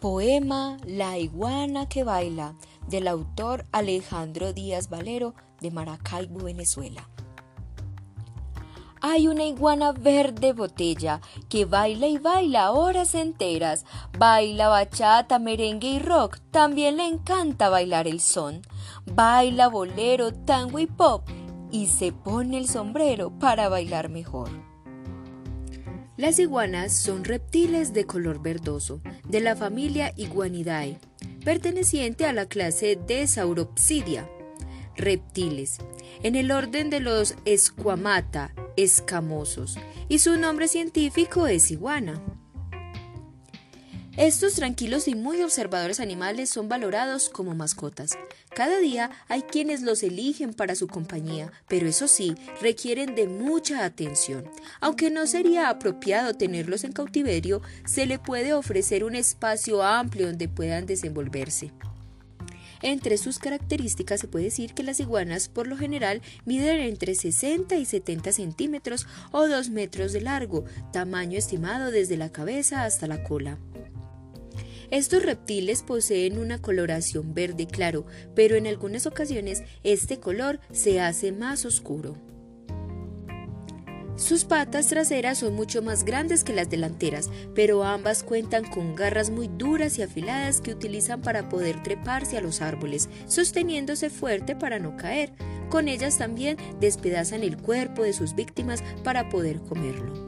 Poema La iguana que baila del autor Alejandro Díaz Valero de Maracaibo, Venezuela. Hay una iguana verde botella que baila y baila horas enteras. Baila bachata, merengue y rock. También le encanta bailar el son. Baila bolero, tango y pop. Y se pone el sombrero para bailar mejor. Las iguanas son reptiles de color verdoso, de la familia Iguanidae, perteneciente a la clase de Sauropsidia. Reptiles, en el orden de los Esquamata, escamosos, y su nombre científico es iguana. Estos tranquilos y muy observadores animales son valorados como mascotas. Cada día hay quienes los eligen para su compañía, pero eso sí, requieren de mucha atención. Aunque no sería apropiado tenerlos en cautiverio, se le puede ofrecer un espacio amplio donde puedan desenvolverse. Entre sus características se puede decir que las iguanas por lo general miden entre 60 y 70 centímetros o 2 metros de largo, tamaño estimado desde la cabeza hasta la cola. Estos reptiles poseen una coloración verde claro, pero en algunas ocasiones este color se hace más oscuro. Sus patas traseras son mucho más grandes que las delanteras, pero ambas cuentan con garras muy duras y afiladas que utilizan para poder treparse a los árboles, sosteniéndose fuerte para no caer. Con ellas también despedazan el cuerpo de sus víctimas para poder comerlo.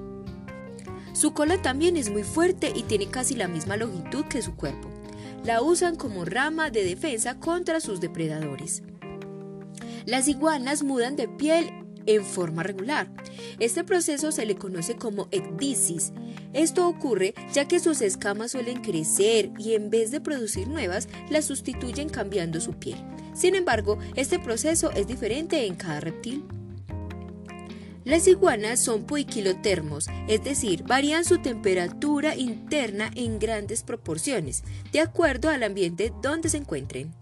Su cola también es muy fuerte y tiene casi la misma longitud que su cuerpo. La usan como rama de defensa contra sus depredadores. Las iguanas mudan de piel en forma regular. Este proceso se le conoce como ecdisis. Esto ocurre ya que sus escamas suelen crecer y en vez de producir nuevas, las sustituyen cambiando su piel. Sin embargo, este proceso es diferente en cada reptil. Las iguanas son poiquilotermos, es decir, varían su temperatura interna en grandes proporciones, de acuerdo al ambiente donde se encuentren.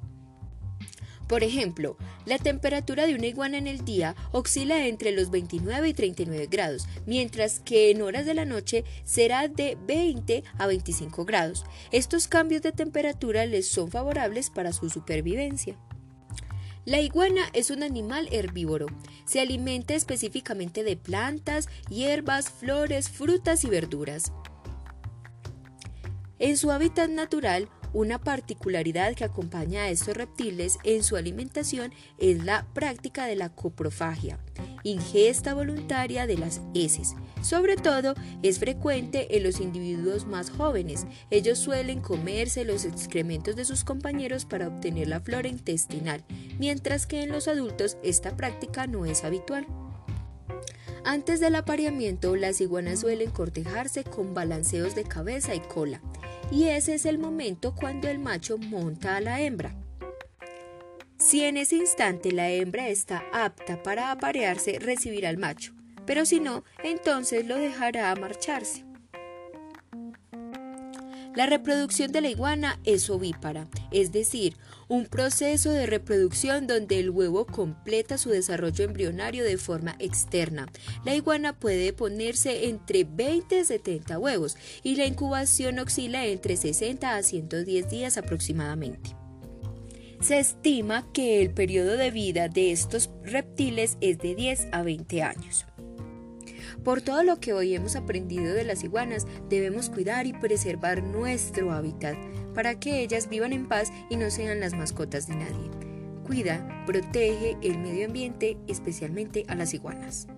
Por ejemplo, la temperatura de una iguana en el día oscila entre los 29 y 39 grados, mientras que en horas de la noche será de 20 a 25 grados. Estos cambios de temperatura les son favorables para su supervivencia. La iguana es un animal herbívoro. Se alimenta específicamente de plantas, hierbas, flores, frutas y verduras. En su hábitat natural, una particularidad que acompaña a estos reptiles en su alimentación es la práctica de la coprofagia, ingesta voluntaria de las heces. Sobre todo es frecuente en los individuos más jóvenes. Ellos suelen comerse los excrementos de sus compañeros para obtener la flora intestinal, mientras que en los adultos esta práctica no es habitual. Antes del apareamiento, las iguanas suelen cortejarse con balanceos de cabeza y cola, y ese es el momento cuando el macho monta a la hembra. Si en ese instante la hembra está apta para aparearse, recibirá al macho, pero si no, entonces lo dejará marcharse. La reproducción de la iguana es ovípara, es decir, un proceso de reproducción donde el huevo completa su desarrollo embrionario de forma externa. La iguana puede ponerse entre 20 y 70 huevos y la incubación oscila entre 60 a 110 días aproximadamente. Se estima que el periodo de vida de estos reptiles es de 10 a 20 años. Por todo lo que hoy hemos aprendido de las iguanas, debemos cuidar y preservar nuestro hábitat para que ellas vivan en paz y no sean las mascotas de nadie. Cuida, protege el medio ambiente, especialmente a las iguanas.